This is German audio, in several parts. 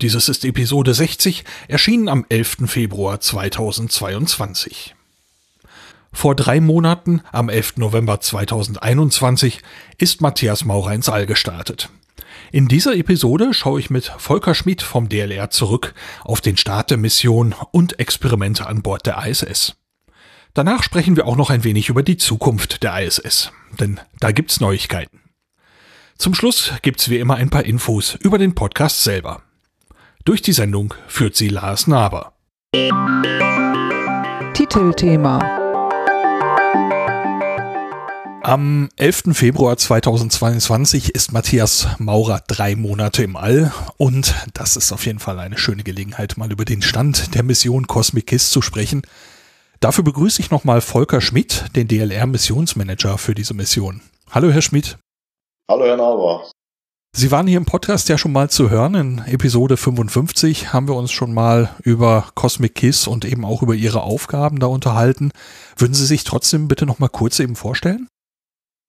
Dieses ist Episode 60, erschienen am 11. Februar 2022. Vor drei Monaten, am 11. November 2021, ist Matthias Maurer ins All gestartet. In dieser Episode schaue ich mit Volker Schmid vom DLR zurück auf den Start der Mission und Experimente an Bord der ISS. Danach sprechen wir auch noch ein wenig über die Zukunft der ISS, denn da gibt's Neuigkeiten. Zum Schluss gibt's wie immer ein paar Infos über den Podcast selber. Durch die Sendung führt sie Lars Naber. Titelthema am 11. Februar 2022 ist Matthias Maurer drei Monate im All und das ist auf jeden Fall eine schöne Gelegenheit, mal über den Stand der Mission Cosmic Kiss zu sprechen. Dafür begrüße ich nochmal Volker Schmidt, den DLR-Missionsmanager für diese Mission. Hallo, Herr Schmidt. Hallo, Herr Nauber. Sie waren hier im Podcast ja schon mal zu hören. In Episode 55 haben wir uns schon mal über Cosmic Kiss und eben auch über Ihre Aufgaben da unterhalten. Würden Sie sich trotzdem bitte noch mal kurz eben vorstellen?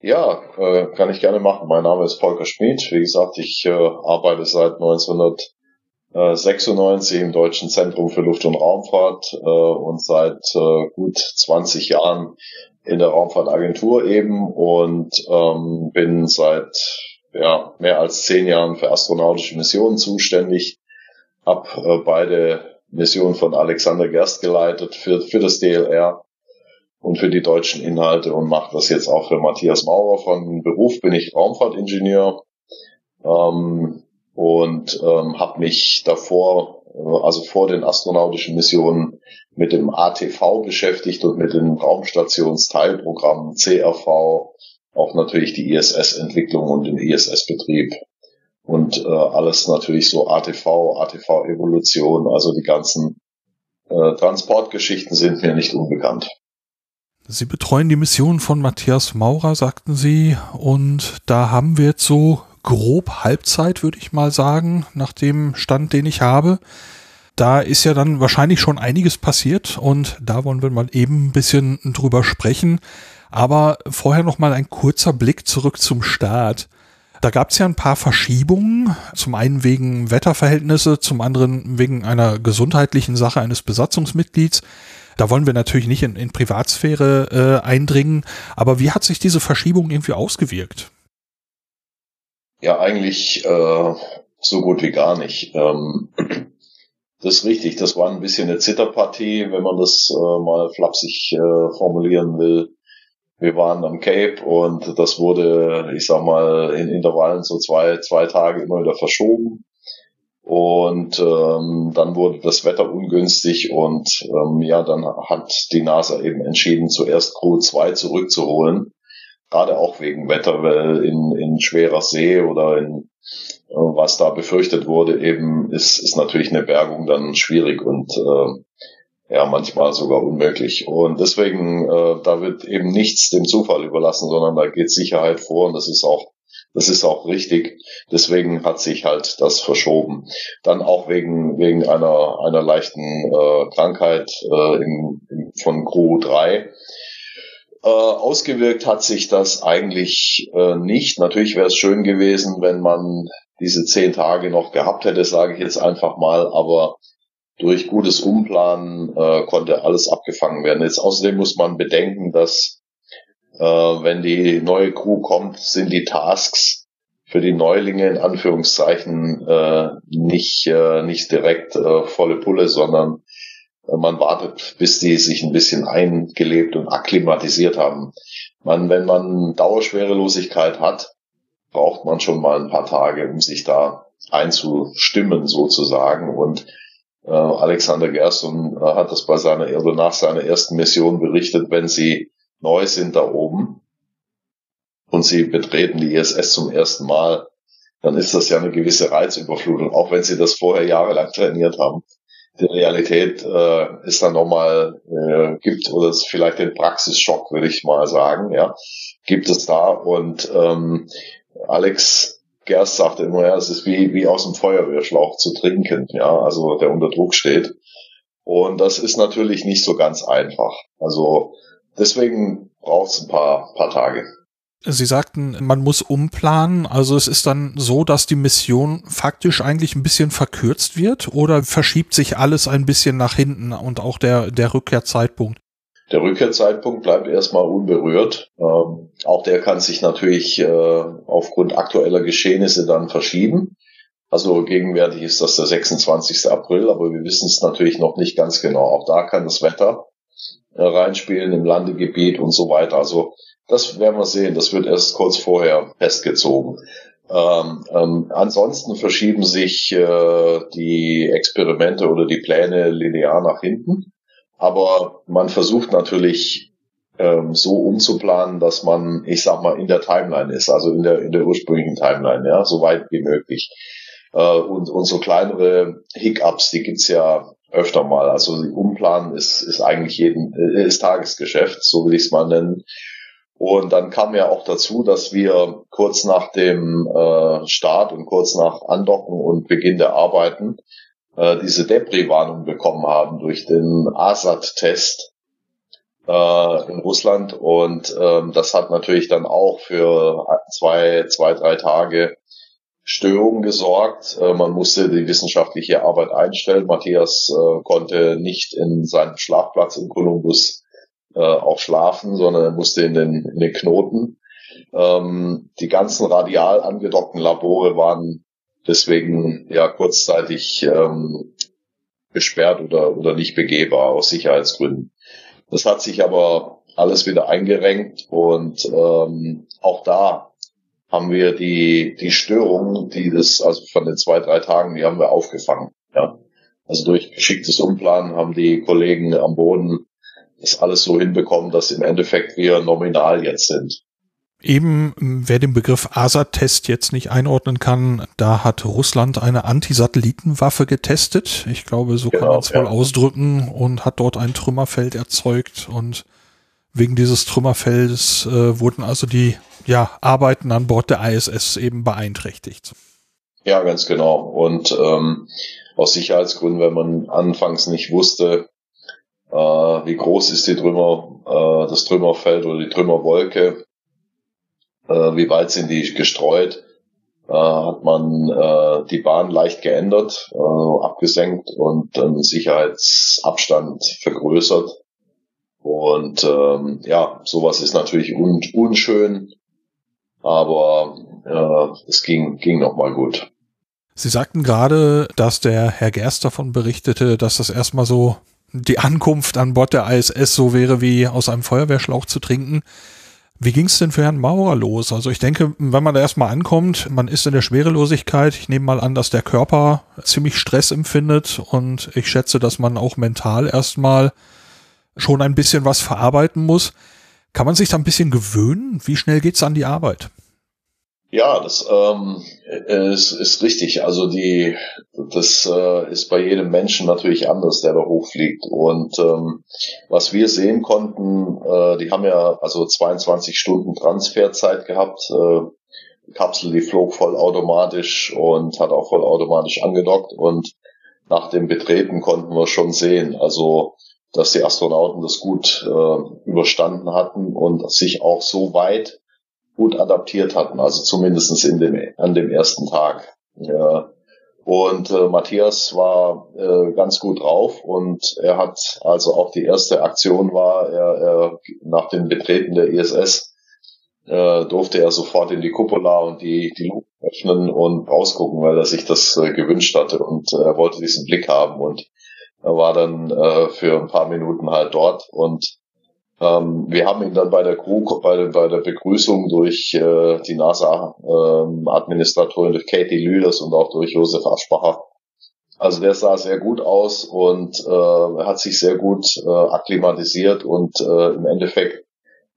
Ja, äh, kann ich gerne machen. Mein Name ist Volker Schmid. Wie gesagt, ich äh, arbeite seit 1996 im Deutschen Zentrum für Luft- und Raumfahrt äh, und seit äh, gut 20 Jahren in der Raumfahrtagentur eben und ähm, bin seit ja, mehr als zehn Jahren für astronautische Missionen zuständig. Hab äh, beide Missionen von Alexander Gerst geleitet für, für das DLR und für die deutschen Inhalte und mache das jetzt auch für Matthias Maurer. Von Beruf bin ich Raumfahrtingenieur ähm, und ähm, habe mich davor, äh, also vor den astronautischen Missionen, mit dem ATV beschäftigt und mit den Raumstationsteilprogrammen CRV, auch natürlich die ISS-Entwicklung und den ISS-Betrieb. Und äh, alles natürlich so ATV, ATV-Evolution, also die ganzen äh, Transportgeschichten sind mir nicht unbekannt. Sie betreuen die Mission von Matthias Maurer, sagten Sie, und da haben wir jetzt so grob Halbzeit, würde ich mal sagen, nach dem Stand, den ich habe. Da ist ja dann wahrscheinlich schon einiges passiert und da wollen wir mal eben ein bisschen drüber sprechen. Aber vorher noch mal ein kurzer Blick zurück zum Start. Da gab es ja ein paar Verschiebungen, zum einen wegen Wetterverhältnisse, zum anderen wegen einer gesundheitlichen Sache eines Besatzungsmitglieds. Da wollen wir natürlich nicht in, in Privatsphäre äh, eindringen, aber wie hat sich diese Verschiebung irgendwie ausgewirkt? Ja, eigentlich äh, so gut wie gar nicht. Ähm, das ist richtig, das war ein bisschen eine Zitterpartie, wenn man das äh, mal flapsig äh, formulieren will. Wir waren am Cape und das wurde, ich sag mal, in Intervallen so zwei, zwei Tage immer wieder verschoben. Und ähm, dann wurde das Wetter ungünstig und ähm, ja, dann hat die NASA eben entschieden, zuerst Crew 2 zurückzuholen. Gerade auch wegen Wetter, weil in, in schwerer See oder in äh, was da befürchtet wurde, eben ist, ist natürlich eine Bergung dann schwierig und äh, ja, manchmal sogar unmöglich. Und deswegen, äh, da wird eben nichts dem Zufall überlassen, sondern da geht Sicherheit vor und das ist auch das ist auch richtig. Deswegen hat sich halt das verschoben. Dann auch wegen, wegen einer, einer leichten äh, Krankheit äh, im, im, von Crew 3. Äh, ausgewirkt hat sich das eigentlich äh, nicht. Natürlich wäre es schön gewesen, wenn man diese zehn Tage noch gehabt hätte, sage ich jetzt einfach mal, aber durch gutes Umplanen äh, konnte alles abgefangen werden. Jetzt außerdem muss man bedenken, dass äh, wenn die neue Crew kommt, sind die Tasks für die Neulinge in Anführungszeichen äh, nicht, äh, nicht direkt äh, volle Pulle, sondern äh, man wartet, bis die sich ein bisschen eingelebt und akklimatisiert haben. Man, wenn man Dauerschwerelosigkeit hat, braucht man schon mal ein paar Tage, um sich da einzustimmen sozusagen. Und äh, Alexander Gerson äh, hat das bei seiner, also nach seiner ersten Mission berichtet, wenn sie neu sind da oben und sie betreten die ISS zum ersten Mal, dann ist das ja eine gewisse Reizüberflutung, auch wenn sie das vorher jahrelang trainiert haben. Die Realität äh, ist dann nochmal, äh, gibt oder es vielleicht den Praxisschock, würde ich mal sagen, ja, gibt es da. Und ähm, Alex Gerst sagte immer, ja, es ist wie, wie aus dem Feuerwehrschlauch zu trinken, ja, also der unter Druck steht. Und das ist natürlich nicht so ganz einfach. Also deswegen braucht es ein paar, paar Tage. Sie sagten, man muss umplanen. Also es ist dann so, dass die Mission faktisch eigentlich ein bisschen verkürzt wird oder verschiebt sich alles ein bisschen nach hinten und auch der, der Rückkehrzeitpunkt? Der Rückkehrzeitpunkt bleibt erstmal unberührt. Ähm, auch der kann sich natürlich äh, aufgrund aktueller Geschehnisse dann verschieben. Also gegenwärtig ist das der 26. April, aber wir wissen es natürlich noch nicht ganz genau. Auch da kann das Wetter äh, reinspielen im Landegebiet und so weiter. Also das werden wir sehen. Das wird erst kurz vorher festgezogen. Ähm, ähm, ansonsten verschieben sich äh, die Experimente oder die Pläne linear nach hinten. Aber man versucht natürlich ähm, so umzuplanen, dass man, ich sag mal, in der Timeline ist, also in der, in der ursprünglichen Timeline, ja, so weit wie möglich. Äh, und, und so kleinere Hiccups, die gibt's ja öfter mal. Also umplanen ist, ist eigentlich jeden, äh, ist Tagesgeschäft, so will ich es mal nennen. Und dann kam ja auch dazu, dass wir kurz nach dem äh, Start und kurz nach Andocken und Beginn der Arbeiten äh, diese Debris-Warnung bekommen haben durch den ASAT-Test äh, in Russland. Und ähm, das hat natürlich dann auch für zwei, zwei, drei Tage Störungen gesorgt. Äh, man musste die wissenschaftliche Arbeit einstellen. Matthias äh, konnte nicht in seinem Schlafplatz in Columbus äh, auch schlafen, sondern er musste in den, in den Knoten. Ähm, die ganzen radial angedockten Labore waren deswegen ja kurzzeitig ähm, gesperrt oder, oder nicht begehbar aus Sicherheitsgründen. Das hat sich aber alles wieder eingerenkt und ähm, auch da haben wir die, die Störungen, die das, also von den zwei, drei Tagen, die haben wir aufgefangen. Ja. Also durch geschicktes Umplanen haben die Kollegen am Boden das alles so hinbekommen, dass im Endeffekt wir nominal jetzt sind. Eben, wer den Begriff ASA-Test jetzt nicht einordnen kann, da hat Russland eine Anti-Satellitenwaffe getestet. Ich glaube, so genau, kann man es ja. wohl ausdrücken und hat dort ein Trümmerfeld erzeugt und wegen dieses Trümmerfeldes äh, wurden also die ja, Arbeiten an Bord der ISS eben beeinträchtigt. Ja, ganz genau. Und ähm, aus Sicherheitsgründen, wenn man anfangs nicht wusste, äh, wie groß ist die Trümmer, äh, das Trümmerfeld oder die Trümmerwolke, wie weit sind die gestreut, äh, hat man äh, die Bahn leicht geändert, äh, abgesenkt und den Sicherheitsabstand vergrößert. Und ähm, ja, sowas ist natürlich un unschön, aber äh, es ging, ging nochmal gut. Sie sagten gerade, dass der Herr Gerst davon berichtete, dass das erstmal so die Ankunft an Bord der ISS so wäre wie aus einem Feuerwehrschlauch zu trinken. Wie ging es denn für Herrn Maurer los? Also ich denke, wenn man da erstmal ankommt, man ist in der Schwerelosigkeit. Ich nehme mal an, dass der Körper ziemlich Stress empfindet und ich schätze, dass man auch mental erstmal schon ein bisschen was verarbeiten muss. Kann man sich da ein bisschen gewöhnen? Wie schnell geht's an die Arbeit? Ja, das ähm, ist, ist richtig. Also die, das äh, ist bei jedem Menschen natürlich anders, der da hochfliegt. Und ähm, was wir sehen konnten, äh, die haben ja also 22 Stunden Transferzeit gehabt. Äh, die Kapsel, die flog vollautomatisch und hat auch vollautomatisch angedockt. Und nach dem Betreten konnten wir schon sehen, also dass die Astronauten das gut äh, überstanden hatten und sich auch so weit gut adaptiert hatten, also zumindestens in dem, an dem ersten Tag. Ja. Und äh, Matthias war äh, ganz gut drauf und er hat also auch die erste Aktion war, er, er nach dem Betreten der ISS äh, durfte er sofort in die Cupola und die, die Luke öffnen und rausgucken, weil er sich das äh, gewünscht hatte und äh, er wollte diesen Blick haben und er war dann äh, für ein paar Minuten halt dort und ähm, wir haben ihn dann bei der Crew, bei, bei der Begrüßung durch äh, die NASA-Administratorin, ähm, durch Katie Lüders und auch durch Josef Aschbacher. Also der sah sehr gut aus und äh, hat sich sehr gut äh, akklimatisiert und äh, im Endeffekt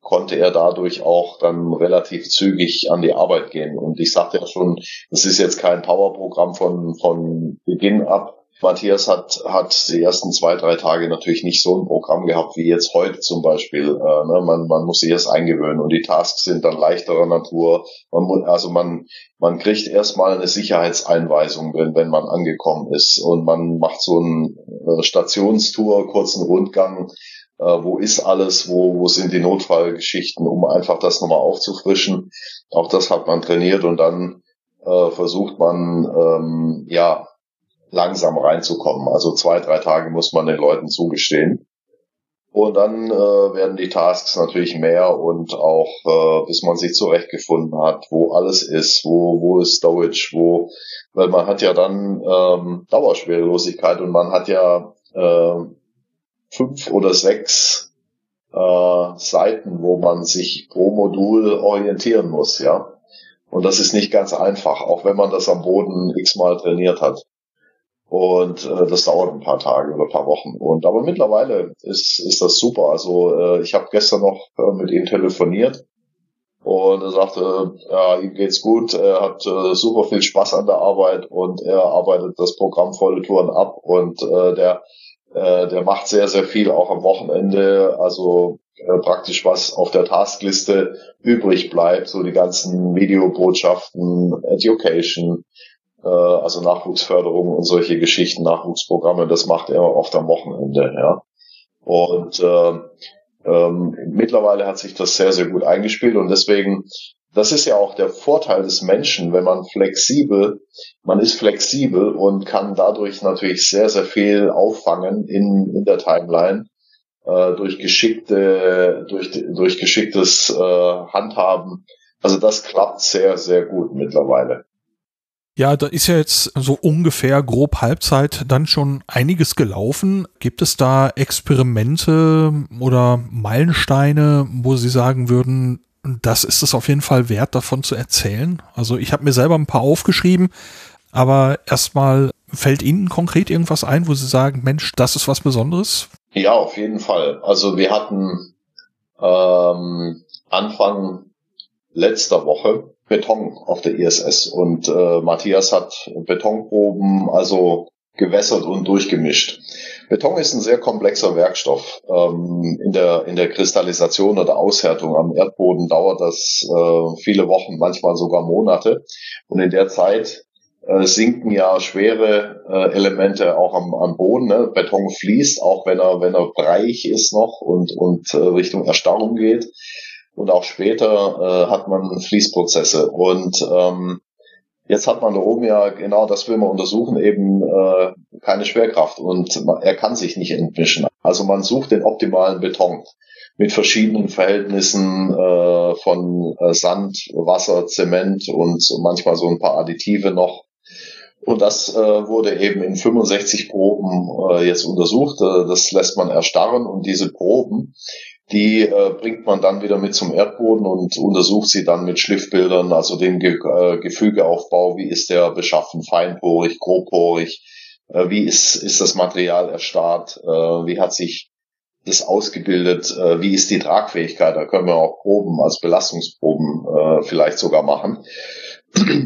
konnte er dadurch auch dann relativ zügig an die Arbeit gehen. Und ich sagte ja schon, das ist jetzt kein Powerprogramm von, von Beginn ab. Matthias hat, hat die ersten zwei, drei Tage natürlich nicht so ein Programm gehabt wie jetzt heute zum Beispiel. Äh, ne? man, man muss sich erst eingewöhnen und die Tasks sind dann leichterer Natur. Man muss, also man, man kriegt erstmal eine Sicherheitseinweisung, wenn, wenn man angekommen ist und man macht so einen äh, Stationstour, kurzen Rundgang äh, wo ist alles, wo, wo sind die Notfallgeschichten, um einfach das nochmal aufzufrischen. Auch das hat man trainiert und dann äh, versucht man ähm, ja langsam reinzukommen. Also zwei, drei Tage muss man den Leuten zugestehen. Und dann äh, werden die Tasks natürlich mehr und auch äh, bis man sich zurechtgefunden hat, wo alles ist, wo, wo ist Storage, wo, weil man hat ja dann ähm, Dauerschwerelosigkeit und man hat ja äh, fünf oder sechs äh, Seiten, wo man sich pro Modul orientieren muss, ja. Und das ist nicht ganz einfach, auch wenn man das am Boden x-mal trainiert hat. Und äh, das dauert ein paar Tage oder ein paar Wochen. Und aber mittlerweile ist, ist das super. Also äh, ich habe gestern noch äh, mit ihm telefoniert und er sagte, ja, ihm geht's gut, er hat äh, super viel Spaß an der Arbeit und er arbeitet das Programm volle Touren ab und äh, der äh, der macht sehr, sehr viel auch am Wochenende. Also äh, praktisch was auf der Taskliste übrig bleibt, so die ganzen Videobotschaften, Education, also Nachwuchsförderung und solche Geschichten, Nachwuchsprogramme, das macht er oft am Wochenende, ja. Und äh, ähm, mittlerweile hat sich das sehr, sehr gut eingespielt und deswegen das ist ja auch der Vorteil des Menschen, wenn man flexibel, man ist flexibel und kann dadurch natürlich sehr, sehr viel auffangen in, in der Timeline äh, durch geschickte, durch, durch geschicktes äh, Handhaben. Also das klappt sehr, sehr gut mittlerweile. Ja, da ist ja jetzt so ungefähr grob Halbzeit dann schon einiges gelaufen. Gibt es da Experimente oder Meilensteine, wo Sie sagen würden, das ist es auf jeden Fall wert, davon zu erzählen. Also ich habe mir selber ein paar aufgeschrieben, aber erstmal fällt Ihnen konkret irgendwas ein, wo Sie sagen, Mensch, das ist was Besonderes? Ja, auf jeden Fall. Also wir hatten ähm, Anfang letzter Woche Beton auf der ISS und äh, Matthias hat Betonproben also gewässert und durchgemischt. Beton ist ein sehr komplexer Werkstoff. Ähm, in, der, in der Kristallisation oder Aushärtung am Erdboden dauert das äh, viele Wochen, manchmal sogar Monate. Und in der Zeit äh, sinken ja schwere äh, Elemente auch am, am Boden. Ne? Beton fließt, auch wenn er, wenn er breiig ist noch und, und äh, Richtung Erstarrung geht. Und auch später äh, hat man Fließprozesse. Und ähm, Jetzt hat man da oben ja genau das will man untersuchen, eben äh, keine Schwerkraft und man, er kann sich nicht entmischen. Also man sucht den optimalen Beton mit verschiedenen Verhältnissen äh, von äh, Sand, Wasser, Zement und manchmal so ein paar Additive noch. Und das äh, wurde eben in 65 Proben äh, jetzt untersucht. Äh, das lässt man erstarren und diese Proben, die äh, bringt man dann wieder mit zum Erdboden und untersucht sie dann mit Schliffbildern, also den Ge äh, Gefügeaufbau, wie ist der beschaffen, feinporig, grobporig, äh, wie ist, ist das Material erstarrt, äh, wie hat sich das ausgebildet, äh, wie ist die Tragfähigkeit, da können wir auch Proben als Belastungsproben äh, vielleicht sogar machen.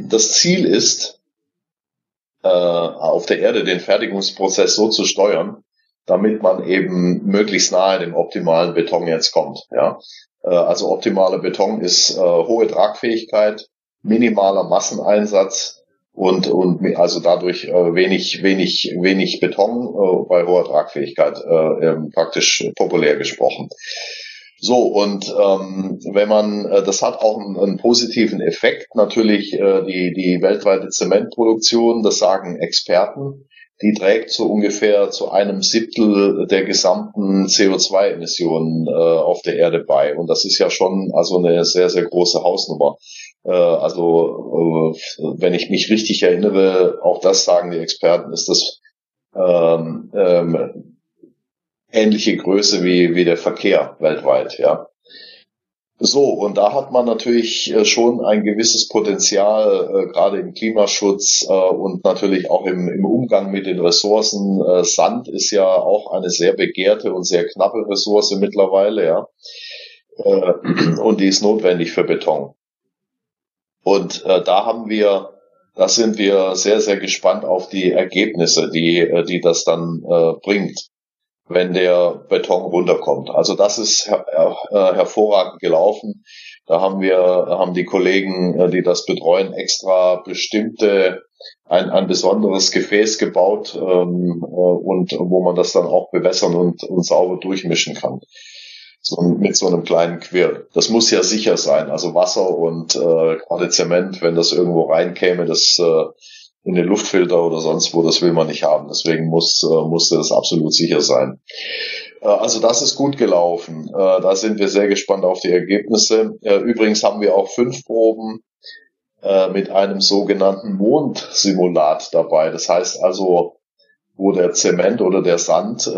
Das Ziel ist, äh, auf der Erde den Fertigungsprozess so zu steuern, damit man eben möglichst nahe dem optimalen Beton jetzt kommt. Ja? Äh, also optimaler Beton ist äh, hohe Tragfähigkeit, minimaler Masseneinsatz und, und also dadurch äh, wenig, wenig, wenig Beton äh, bei hoher Tragfähigkeit, äh, ähm, praktisch populär gesprochen. So, und ähm, wenn man, äh, das hat auch einen, einen positiven Effekt, natürlich äh, die, die weltweite Zementproduktion, das sagen Experten, die trägt so ungefähr zu einem Siebtel der gesamten CO2-Emissionen äh, auf der Erde bei. Und das ist ja schon also eine sehr, sehr große Hausnummer. Äh, also äh, wenn ich mich richtig erinnere, auch das sagen die Experten, ist das ähm, ähm, ähnliche Größe wie, wie der Verkehr weltweit, ja. So, und da hat man natürlich äh, schon ein gewisses Potenzial, äh, gerade im Klimaschutz äh, und natürlich auch im, Umgang mit den Ressourcen. Sand ist ja auch eine sehr begehrte und sehr knappe Ressource mittlerweile, ja. und die ist notwendig für Beton. Und da haben wir, da sind wir sehr, sehr gespannt auf die Ergebnisse, die, die das dann bringt, wenn der Beton runterkommt. Also das ist her äh, hervorragend gelaufen. Da haben wir, haben die Kollegen, äh, die das betreuen, extra bestimmte ein, ein besonderes Gefäß gebaut ähm, äh, und wo man das dann auch bewässern und, und sauber durchmischen kann so mit so einem kleinen Quirl. Das muss ja sicher sein. Also Wasser und äh, gerade Zement, wenn das irgendwo reinkäme, das äh, in den Luftfilter oder sonst wo, das will man nicht haben. Deswegen muss, äh, musste das absolut sicher sein. Äh, also das ist gut gelaufen. Äh, da sind wir sehr gespannt auf die Ergebnisse. Äh, übrigens haben wir auch fünf Proben mit einem sogenannten Mondsimulat dabei. Das heißt also, wo der Zement oder der Sand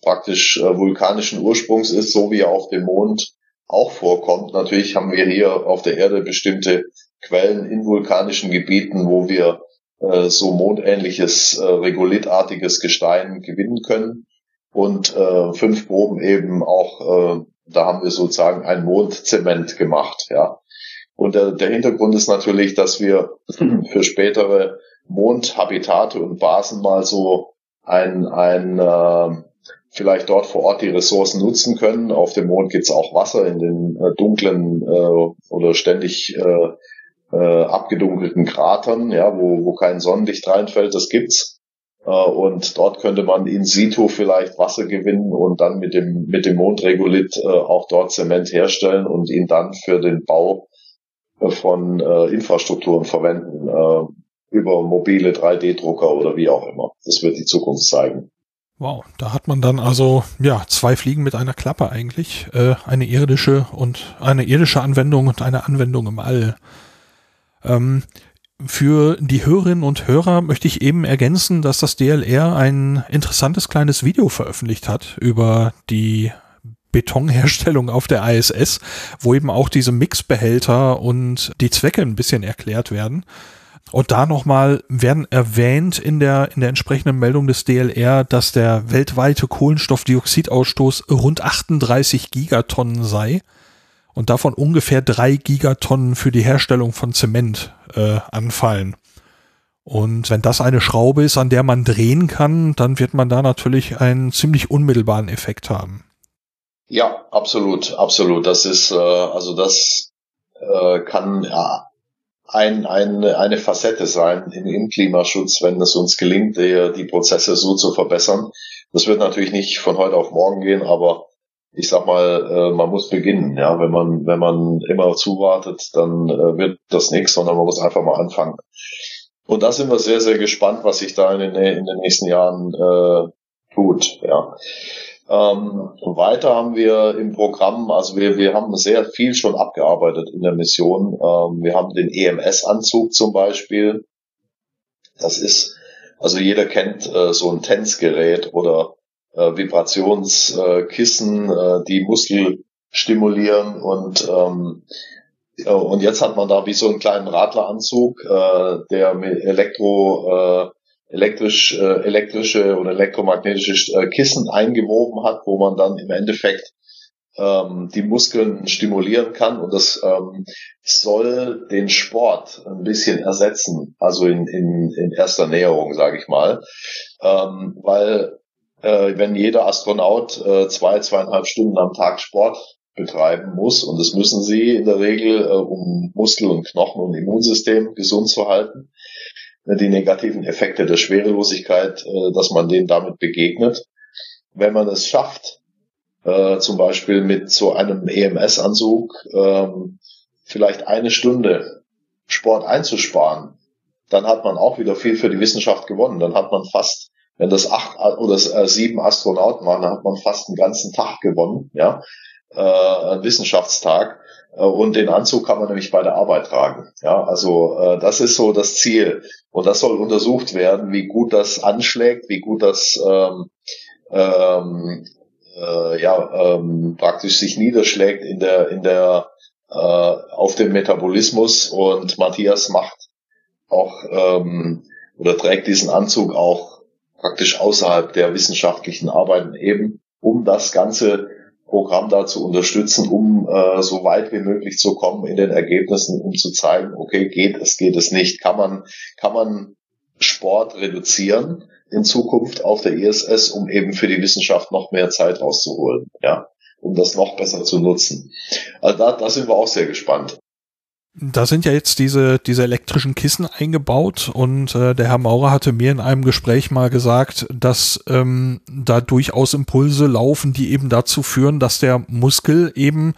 praktisch vulkanischen Ursprungs ist, so wie er auf dem Mond auch vorkommt. Natürlich haben wir hier auf der Erde bestimmte Quellen in vulkanischen Gebieten, wo wir äh, so mondähnliches, äh, regolitartiges Gestein gewinnen können. Und äh, fünf Proben eben auch, äh, da haben wir sozusagen ein Mondzement gemacht, ja. Und der, der Hintergrund ist natürlich, dass wir für spätere Mondhabitate und Basen mal so ein, ein äh, vielleicht dort vor Ort die Ressourcen nutzen können. Auf dem Mond gibt's auch Wasser in den äh, dunklen äh, oder ständig äh, äh, abgedunkelten Kratern, ja, wo, wo kein Sonnenlicht reinfällt, das gibt's. Äh, und dort könnte man in situ vielleicht Wasser gewinnen und dann mit dem, mit dem Mondregolith äh, auch dort Zement herstellen und ihn dann für den Bau äh, von äh, Infrastrukturen verwenden. Äh, über mobile 3D-Drucker oder wie auch immer. Das wird die Zukunft zeigen. Wow, da hat man dann also ja zwei Fliegen mit einer Klappe eigentlich, äh, eine irdische und eine irdische Anwendung und eine Anwendung im All. Ähm, für die Hörerinnen und Hörer möchte ich eben ergänzen, dass das DLR ein interessantes kleines Video veröffentlicht hat über die Betonherstellung auf der ISS, wo eben auch diese Mixbehälter und die Zwecke ein bisschen erklärt werden. Und da nochmal werden erwähnt in der, in der entsprechenden Meldung des DLR, dass der weltweite Kohlenstoffdioxidausstoß rund 38 Gigatonnen sei und davon ungefähr drei Gigatonnen für die Herstellung von Zement äh, anfallen. Und wenn das eine Schraube ist, an der man drehen kann, dann wird man da natürlich einen ziemlich unmittelbaren Effekt haben. Ja, absolut, absolut. Das ist äh, also das äh, kann ja, ein, ein, eine Facette sein im, im Klimaschutz, wenn es uns gelingt, die, die Prozesse so zu verbessern. Das wird natürlich nicht von heute auf morgen gehen, aber ich sag mal, äh, man muss beginnen. Ja, wenn man wenn man immer zuwartet, dann äh, wird das nichts, sondern man muss einfach mal anfangen. Und da sind wir sehr sehr gespannt, was sich da in den, in den nächsten Jahren äh, tut. Ja. Ähm, weiter haben wir im Programm, also wir, wir haben sehr viel schon abgearbeitet in der Mission. Ähm, wir haben den EMS-Anzug zum Beispiel. Das ist, also jeder kennt äh, so ein Tänzgerät oder äh, Vibrationskissen, äh, die Muskel stimulieren und ähm, und jetzt hat man da wie so einen kleinen Radleranzug, äh, der mit Elektro äh, elektrisch, äh, elektrische oder elektromagnetische äh, Kissen eingewoben hat, wo man dann im Endeffekt ähm, die Muskeln stimulieren kann und das ähm, soll den Sport ein bisschen ersetzen, also in, in, in erster Näherung, sage ich mal, ähm, weil äh, wenn jeder Astronaut äh, zwei, zweieinhalb Stunden am Tag Sport betreiben muss, und das müssen sie in der Regel, äh, um Muskel und Knochen und Immunsystem gesund zu halten, Ne, die negativen Effekte der Schwerelosigkeit, äh, dass man denen damit begegnet. Wenn man es schafft, äh, zum Beispiel mit so einem EMS-Anzug ähm, vielleicht eine Stunde Sport einzusparen, dann hat man auch wieder viel für die Wissenschaft gewonnen. Dann hat man fast, wenn das acht oder äh, sieben Astronauten waren, dann hat man fast einen ganzen Tag gewonnen, ja, äh, einen Wissenschaftstag. Äh, und den Anzug kann man nämlich bei der Arbeit tragen. Ja, also äh, das ist so das Ziel. Und das soll untersucht werden, wie gut das anschlägt, wie gut das ähm, ähm, äh, ja ähm, praktisch sich niederschlägt in der in der äh, auf dem Metabolismus. Und Matthias macht auch ähm, oder trägt diesen Anzug auch praktisch außerhalb der wissenschaftlichen Arbeiten eben, um das Ganze Programm da zu unterstützen, um äh, so weit wie möglich zu kommen in den Ergebnissen, um zu zeigen, okay, geht es, geht es nicht, kann man, kann man Sport reduzieren in Zukunft auf der ISS, um eben für die Wissenschaft noch mehr Zeit rauszuholen, ja, um das noch besser zu nutzen. Also da, da sind wir auch sehr gespannt. Da sind ja jetzt diese, diese elektrischen Kissen eingebaut und äh, der Herr Maurer hatte mir in einem Gespräch mal gesagt, dass ähm, da durchaus Impulse laufen, die eben dazu führen, dass der Muskel eben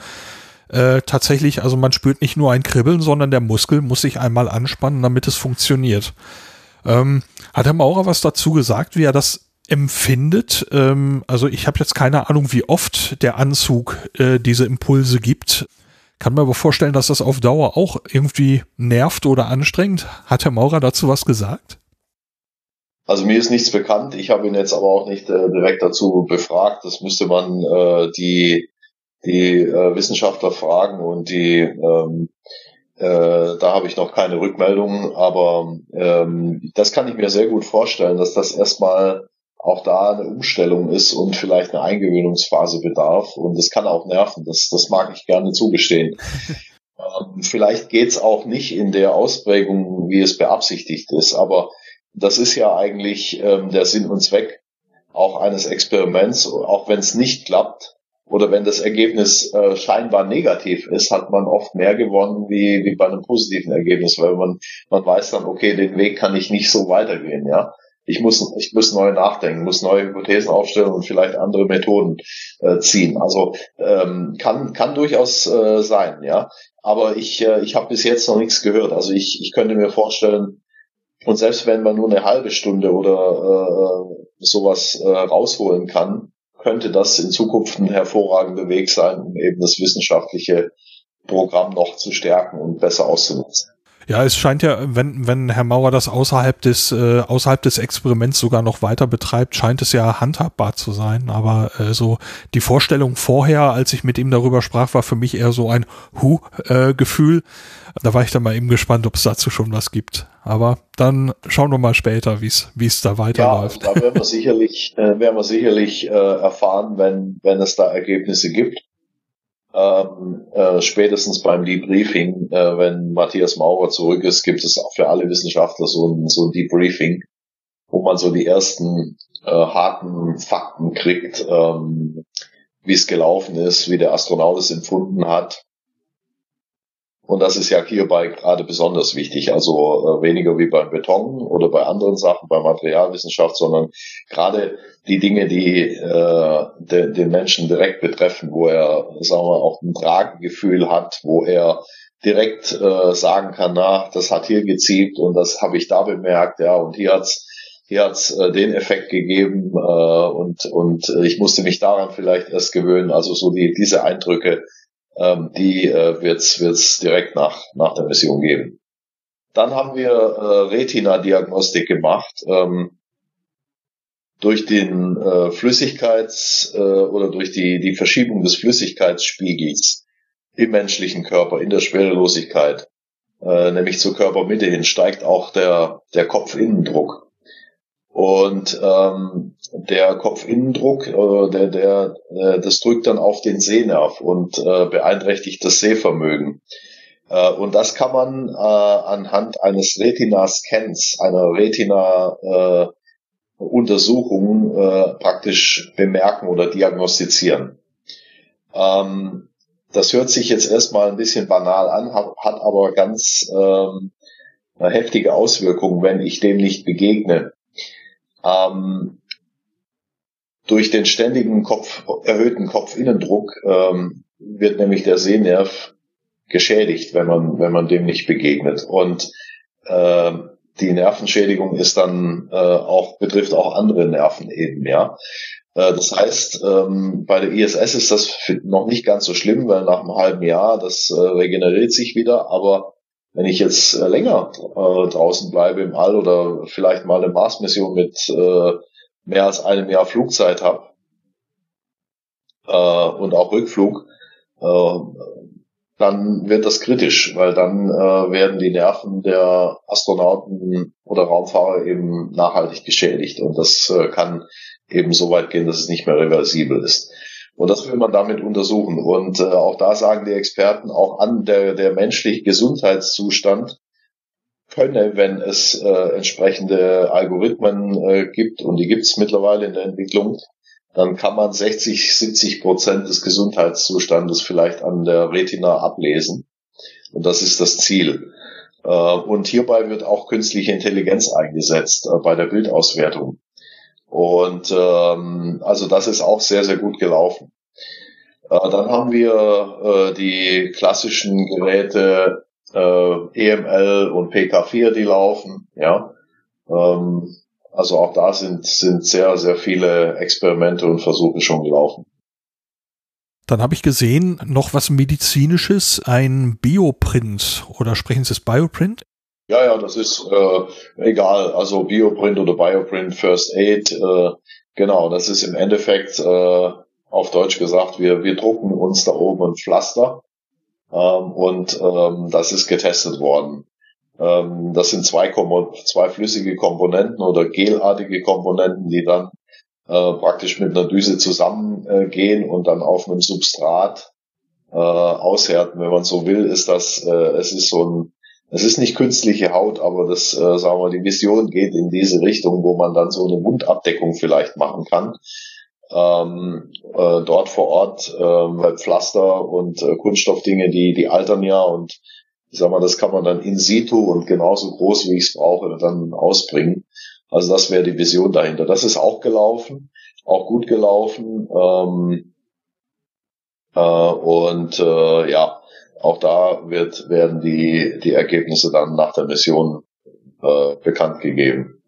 äh, tatsächlich, also man spürt nicht nur ein Kribbeln, sondern der Muskel muss sich einmal anspannen, damit es funktioniert. Ähm, hat Herr Maurer was dazu gesagt, wie er das empfindet? Ähm, also ich habe jetzt keine Ahnung, wie oft der Anzug äh, diese Impulse gibt. Kann mir aber vorstellen, dass das auf Dauer auch irgendwie nervt oder anstrengt. Hat Herr Maurer dazu was gesagt? Also mir ist nichts bekannt. Ich habe ihn jetzt aber auch nicht äh, direkt dazu befragt. Das müsste man äh, die die äh, Wissenschaftler fragen und die ähm, äh, da habe ich noch keine Rückmeldungen, aber ähm, das kann ich mir sehr gut vorstellen, dass das erstmal auch da eine Umstellung ist und vielleicht eine Eingewöhnungsphase bedarf. Und das kann auch nerven, das, das mag ich gerne zugestehen. ähm, vielleicht geht's auch nicht in der Ausprägung, wie es beabsichtigt ist, aber das ist ja eigentlich ähm, der Sinn und Zweck auch eines Experiments, auch wenn es nicht klappt oder wenn das Ergebnis äh, scheinbar negativ ist, hat man oft mehr gewonnen wie, wie bei einem positiven Ergebnis, weil man, man weiß dann, okay, den Weg kann ich nicht so weitergehen, ja ich muss, ich muss neu nachdenken, muss neue Hypothesen aufstellen und vielleicht andere Methoden äh, ziehen. Also ähm, kann, kann durchaus äh, sein, ja. Aber ich, äh, ich habe bis jetzt noch nichts gehört. Also ich, ich könnte mir vorstellen, und selbst wenn man nur eine halbe Stunde oder äh, sowas äh, rausholen kann, könnte das in Zukunft ein hervorragender Weg sein, um eben das wissenschaftliche Programm noch zu stärken und besser auszunutzen. Ja, es scheint ja, wenn, wenn Herr Mauer das außerhalb des, äh, außerhalb des Experiments sogar noch weiter betreibt, scheint es ja handhabbar zu sein. Aber äh, so die Vorstellung vorher, als ich mit ihm darüber sprach, war für mich eher so ein Hu-Gefühl. Äh, da war ich dann mal eben gespannt, ob es dazu schon was gibt. Aber dann schauen wir mal später, wie es wie es da weiterläuft. Ja, da werden wir sicherlich, äh, werden wir sicherlich äh, erfahren, wenn, wenn es da Ergebnisse gibt ähm, äh, spätestens beim Debriefing, äh, wenn Matthias Maurer zurück ist, gibt es auch für alle Wissenschaftler so ein, so ein Debriefing, wo man so die ersten äh, harten Fakten kriegt, ähm, wie es gelaufen ist, wie der Astronaut es empfunden hat, und das ist ja hierbei gerade besonders wichtig. Also äh, weniger wie beim Beton oder bei anderen Sachen, bei Materialwissenschaft, sondern gerade die Dinge, die äh, de, den Menschen direkt betreffen, wo er, sagen wir, auch ein Tragegefühl hat, wo er direkt äh, sagen kann, na, das hat hier gezielt und das habe ich da bemerkt, ja, und hier hat's hier hat's äh, den Effekt gegeben äh, und und ich musste mich daran vielleicht erst gewöhnen. Also so die diese Eindrücke ähm, die äh, wird es direkt nach, nach der Mission geben. Dann haben wir äh, Retina-Diagnostik gemacht. Ähm, durch den äh, Flüssigkeits- äh, oder durch die, die Verschiebung des Flüssigkeitsspiegels im menschlichen Körper, in der Schwerelosigkeit, äh, nämlich zur Körpermitte hin, steigt auch der, der Kopfinnendruck. Und ähm, der Kopfinnendruck, äh, der, der, äh, das drückt dann auf den Sehnerv und äh, beeinträchtigt das Sehvermögen. Äh, und das kann man äh, anhand eines Retina-Scans, einer Retina-Untersuchung äh, praktisch bemerken oder diagnostizieren. Ähm, das hört sich jetzt erstmal ein bisschen banal an, hat, hat aber ganz ähm, heftige Auswirkungen, wenn ich dem nicht begegne. Ähm, durch den ständigen Kopf, erhöhten Kopfinnendruck ähm, wird nämlich der Sehnerv geschädigt, wenn man, wenn man dem nicht begegnet. Und äh, die Nervenschädigung ist dann äh, auch, betrifft auch andere Nerven eben, ja. Äh, das heißt, ähm, bei der ISS ist das noch nicht ganz so schlimm, weil nach einem halben Jahr das äh, regeneriert sich wieder, aber wenn ich jetzt äh, länger äh, draußen bleibe im All oder vielleicht mal eine Mars-Mission mit äh, mehr als einem Jahr Flugzeit habe äh, und auch Rückflug, äh, dann wird das kritisch, weil dann äh, werden die Nerven der Astronauten oder Raumfahrer eben nachhaltig geschädigt und das äh, kann eben so weit gehen, dass es nicht mehr reversibel ist. Und das will man damit untersuchen. Und äh, auch da sagen die Experten, auch an der, der menschliche Gesundheitszustand könne, wenn es äh, entsprechende Algorithmen äh, gibt, und die gibt es mittlerweile in der Entwicklung, dann kann man 60, 70 Prozent des Gesundheitszustandes vielleicht an der Retina ablesen. Und das ist das Ziel. Äh, und hierbei wird auch künstliche Intelligenz eingesetzt äh, bei der Bildauswertung. Und ähm, also das ist auch sehr, sehr gut gelaufen. Äh, dann haben wir äh, die klassischen Geräte äh, EML und PK4, die laufen. Ja, ähm, also auch da sind sind sehr, sehr viele Experimente und Versuche schon gelaufen. Dann habe ich gesehen, noch was medizinisches, ein Bioprint oder sprechen Sie es Bioprint? Ja, ja, das ist äh, egal. Also Bioprint oder Bioprint, First Aid, äh, genau, das ist im Endeffekt äh, auf Deutsch gesagt, wir, wir drucken uns da oben ein Pflaster ähm, und ähm, das ist getestet worden. Ähm, das sind zwei, zwei flüssige Komponenten oder gelartige Komponenten, die dann äh, praktisch mit einer Düse zusammengehen äh, und dann auf einem Substrat äh, aushärten, wenn man so will, ist das, äh, es ist so ein es ist nicht künstliche Haut, aber das, äh, sagen wir, die Vision geht in diese Richtung, wo man dann so eine Wundabdeckung vielleicht machen kann. Ähm, äh, dort vor Ort, äh, weil Pflaster und äh, Kunststoffdinge, die, die altern ja und ich sag mal, das kann man dann in situ und genauso groß, wie ich es brauche, dann ausbringen. Also das wäre die Vision dahinter. Das ist auch gelaufen, auch gut gelaufen. Ähm, äh, und äh, ja, auch da wird, werden die, die Ergebnisse dann nach der Mission äh, bekannt gegeben.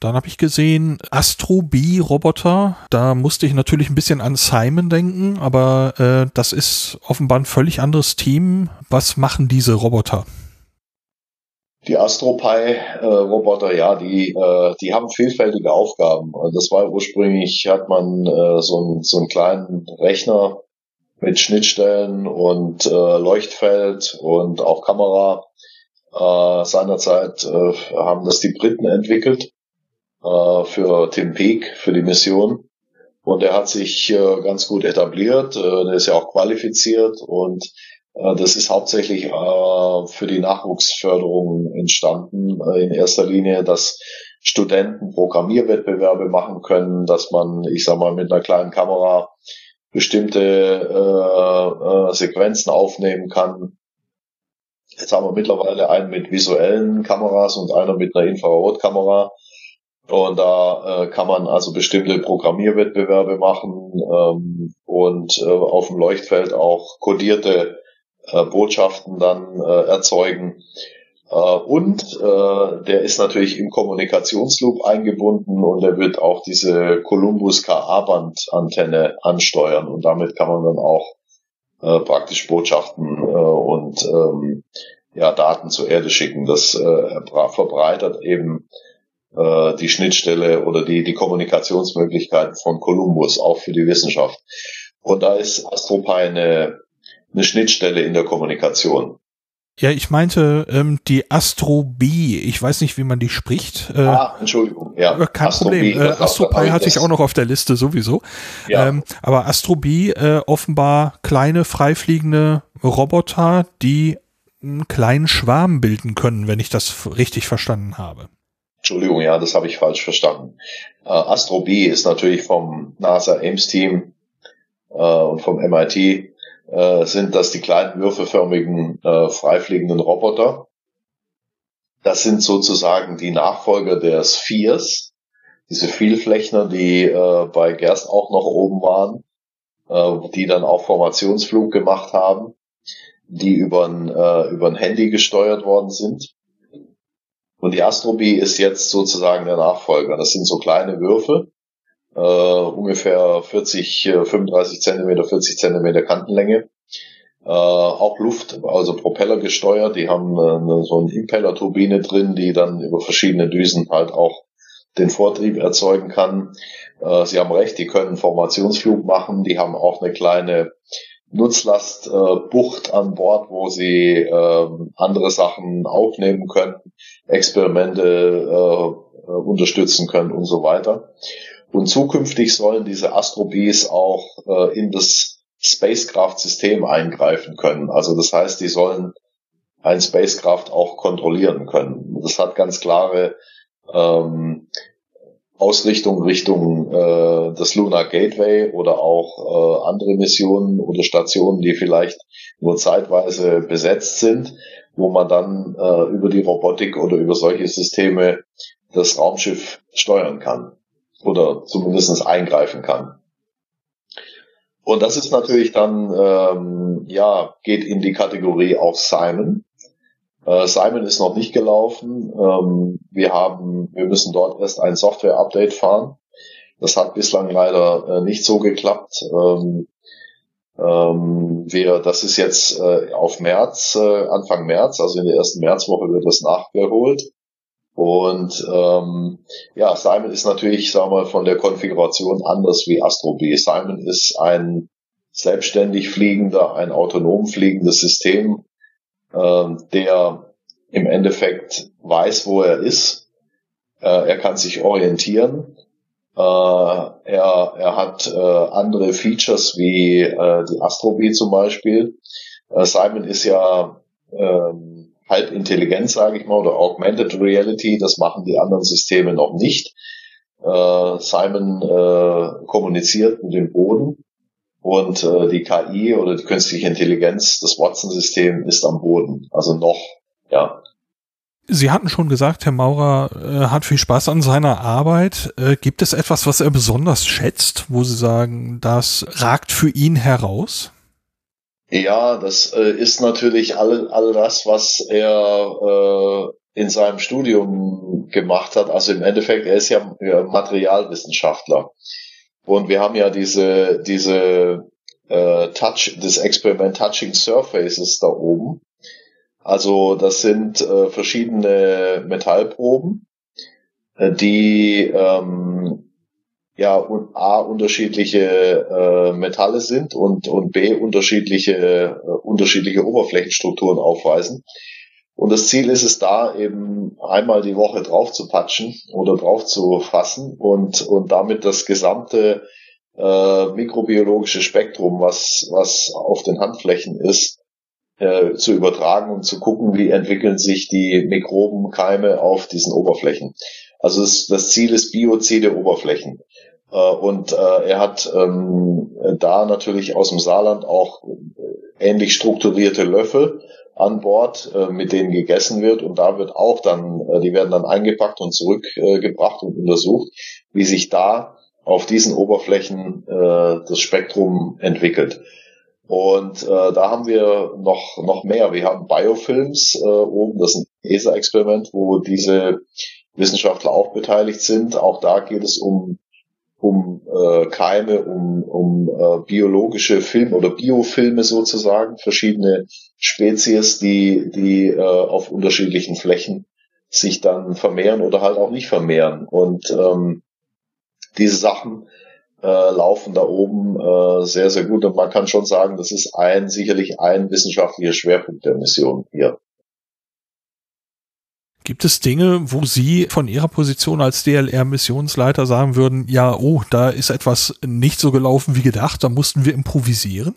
Dann habe ich gesehen Astro B Roboter. Da musste ich natürlich ein bisschen an Simon denken, aber äh, das ist offenbar ein völlig anderes Team. Was machen diese Roboter? Die AstroPi-Roboter, äh, ja, die, äh, die haben vielfältige Aufgaben. Das war ursprünglich, hat man äh, so, einen, so einen kleinen Rechner mit Schnittstellen und äh, Leuchtfeld und auch Kamera. Äh, seinerzeit äh, haben das die Briten entwickelt äh, für Tim Peake, für die Mission. Und er hat sich äh, ganz gut etabliert, äh, der ist ja auch qualifiziert und äh, das ist hauptsächlich äh, für die Nachwuchsförderung entstanden, äh, in erster Linie, dass Studenten Programmierwettbewerbe machen können, dass man, ich sag mal, mit einer kleinen Kamera bestimmte äh, äh, Sequenzen aufnehmen kann. Jetzt haben wir mittlerweile einen mit visuellen Kameras und einer mit einer Infrarotkamera. Und da äh, kann man also bestimmte Programmierwettbewerbe machen ähm, und äh, auf dem Leuchtfeld auch kodierte äh, Botschaften dann äh, erzeugen. Äh, und äh, der ist natürlich im Kommunikationsloop eingebunden und er wird auch diese Columbus KA-Band-Antenne ansteuern und damit kann man dann auch äh, praktisch Botschaften und ähm, ja, Daten zur Erde schicken. Das verbreitert eben die Schnittstelle oder die, die Kommunikationsmöglichkeiten von Columbus auch für die Wissenschaft. Und da ist AstroPi eine, eine Schnittstelle in der Kommunikation. Ja, ich meinte ähm, die Astro B. Ich weiß nicht, wie man die spricht. Äh, ah, Entschuldigung. Ja, äh, kein Astro Problem. äh, Astro Pi hatte ich auch noch auf der Liste sowieso. Ja. Ähm, aber Astro B äh, offenbar kleine freifliegende Roboter, die einen kleinen Schwarm bilden können, wenn ich das richtig verstanden habe. Entschuldigung, ja, das habe ich falsch verstanden. Äh, Astro B ist natürlich vom NASA Ames Team äh, und vom MIT äh, sind das die kleinen würfelförmigen äh, freifliegenden Roboter. Das sind sozusagen die Nachfolger der Spheres, diese Vielflächner, die äh, bei Gerst auch noch oben waren, äh, die dann auch Formationsflug gemacht haben, die über ein, äh, über ein Handy gesteuert worden sind. Und die Astrobee ist jetzt sozusagen der Nachfolger. Das sind so kleine Würfel, äh, ungefähr 40, 35 Zentimeter, 40 Zentimeter Kantenlänge. Äh, auch Luft, also Propeller gesteuert. Die haben äh, so eine Impellerturbine drin, die dann über verschiedene Düsen halt auch den Vortrieb erzeugen kann. Äh, Sie haben recht, die können Formationsflug machen. Die haben auch eine kleine Nutzlastbucht äh, an Bord, wo sie äh, andere Sachen aufnehmen können, Experimente äh, unterstützen können und so weiter. Und zukünftig sollen diese Astrobees auch äh, in das Spacecraft-System eingreifen können. Also das heißt, die sollen ein Spacecraft auch kontrollieren können. Das hat ganz klare ähm, Ausrichtung Richtung äh, das Lunar Gateway oder auch äh, andere Missionen oder Stationen, die vielleicht nur zeitweise besetzt sind, wo man dann äh, über die Robotik oder über solche Systeme das Raumschiff steuern kann oder zumindest eingreifen kann. Und das ist natürlich dann, ähm, ja, geht in die Kategorie auch Simon. Äh, Simon ist noch nicht gelaufen. Ähm, wir haben, wir müssen dort erst ein Software-Update fahren. Das hat bislang leider äh, nicht so geklappt. Ähm, ähm, wir, das ist jetzt äh, auf März, äh, Anfang März, also in der ersten Märzwoche wird das nachgeholt. Und ähm, ja, Simon ist natürlich, sagen wir von der Konfiguration anders wie Astro B. Simon ist ein selbstständig fliegender, ein autonom fliegendes System, ähm, der im Endeffekt weiß, wo er ist. Äh, er kann sich orientieren. Äh, er, er hat äh, andere Features wie äh, die Astrobee zum Beispiel. Äh, Simon ist ja ähm, intelligent, sage ich mal, oder Augmented Reality. Das machen die anderen Systeme noch nicht. Äh, Simon äh, kommuniziert mit dem Boden und äh, die KI oder die künstliche Intelligenz, das Watson-System ist am Boden. Also noch, ja. Sie hatten schon gesagt, Herr Maurer äh, hat viel Spaß an seiner Arbeit. Äh, gibt es etwas, was er besonders schätzt, wo Sie sagen, das ragt für ihn heraus? Ja, das äh, ist natürlich all, all das, was er äh, in seinem Studium gemacht hat. Also im Endeffekt, er ist ja Materialwissenschaftler. Und wir haben ja diese, diese äh, Touch, das Experiment Touching Surfaces da oben. Also das sind äh, verschiedene Metallproben, äh, die ähm, ja a unterschiedliche äh, Metalle sind und und b unterschiedliche äh, unterschiedliche Oberflächenstrukturen aufweisen. Und das Ziel ist es da eben einmal die Woche drauf zu patschen oder drauf zu fassen und, und damit das gesamte äh, mikrobiologische Spektrum, was, was auf den Handflächen ist, äh, zu übertragen und zu gucken, wie entwickeln sich die Mikrobenkeime auf diesen Oberflächen. Also das Ziel ist biozide Oberflächen. Äh, und äh, er hat ähm, da natürlich aus dem Saarland auch äh, ähnlich strukturierte Löffel an Bord, äh, mit denen gegessen wird. Und da wird auch dann, die werden dann eingepackt und zurückgebracht und untersucht, wie sich da auf diesen Oberflächen das Spektrum entwickelt. Und äh, da haben wir noch, noch mehr. Wir haben Biofilms äh, oben, das ist ein ESA-Experiment, wo diese Wissenschaftler auch beteiligt sind. Auch da geht es um um äh, Keime, um, um äh, biologische Filme oder Biofilme sozusagen, verschiedene Spezies, die, die äh, auf unterschiedlichen Flächen sich dann vermehren oder halt auch nicht vermehren. Und ähm, diese Sachen äh, laufen da oben äh, sehr, sehr gut. Und man kann schon sagen, das ist ein sicherlich ein wissenschaftlicher Schwerpunkt der Mission hier. Gibt es Dinge, wo Sie von Ihrer Position als DLR-Missionsleiter sagen würden, ja, oh, da ist etwas nicht so gelaufen wie gedacht, da mussten wir improvisieren?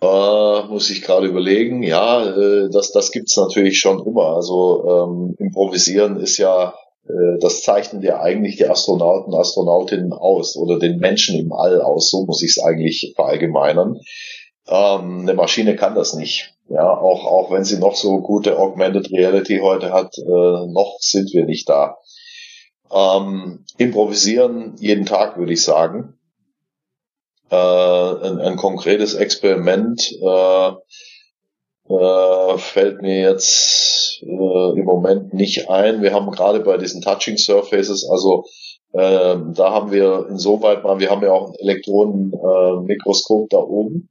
Äh, muss ich gerade überlegen. Ja, äh, das, das gibt's natürlich schon immer. Also ähm, improvisieren ist ja, äh, das zeichnet ja eigentlich die Astronauten, Astronautinnen aus oder den Menschen im All aus. So muss ich es eigentlich verallgemeinern. Ähm, eine Maschine kann das nicht. Ja, auch, auch wenn sie noch so gute Augmented Reality heute hat, äh, noch sind wir nicht da. Ähm, improvisieren jeden Tag, würde ich sagen. Äh, ein, ein konkretes Experiment äh, äh, fällt mir jetzt äh, im Moment nicht ein. Wir haben gerade bei diesen Touching Surfaces, also äh, da haben wir insoweit mal, wir haben ja auch ein Elektronenmikroskop da oben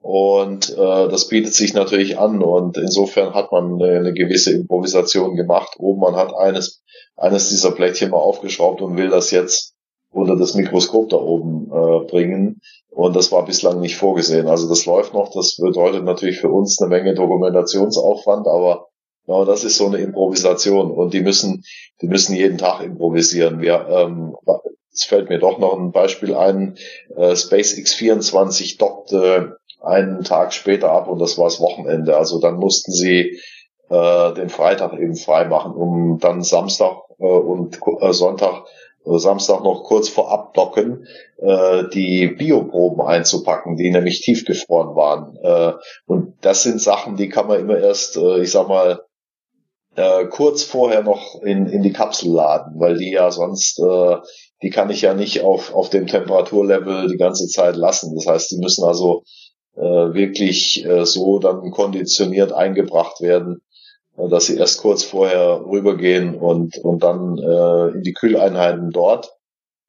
und äh, das bietet sich natürlich an und insofern hat man eine, eine gewisse Improvisation gemacht. Oben man hat eines, eines dieser Plättchen mal aufgeschraubt und will das jetzt unter das Mikroskop da oben äh, bringen. Und das war bislang nicht vorgesehen. Also das läuft noch. Das bedeutet natürlich für uns eine Menge Dokumentationsaufwand, aber ja, das ist so eine Improvisation und die müssen, die müssen jeden Tag improvisieren. Wir, ähm, jetzt fällt mir doch noch ein Beispiel ein, äh, SpaceX 24 dockte einen Tag später ab und das war das Wochenende. Also dann mussten sie äh, den Freitag eben frei machen, um dann Samstag äh, und äh, Sonntag äh, Samstag noch kurz vor Abdocken äh, die Bioproben einzupacken, die nämlich tiefgefroren waren. Äh, und das sind Sachen, die kann man immer erst, äh, ich sag mal, äh, kurz vorher noch in, in die Kapsel laden, weil die ja sonst, äh, die kann ich ja nicht auf, auf dem Temperaturlevel die ganze Zeit lassen. Das heißt, die müssen also wirklich äh, so dann konditioniert eingebracht werden, äh, dass sie erst kurz vorher rübergehen und, und dann äh, in die Kühleinheiten dort.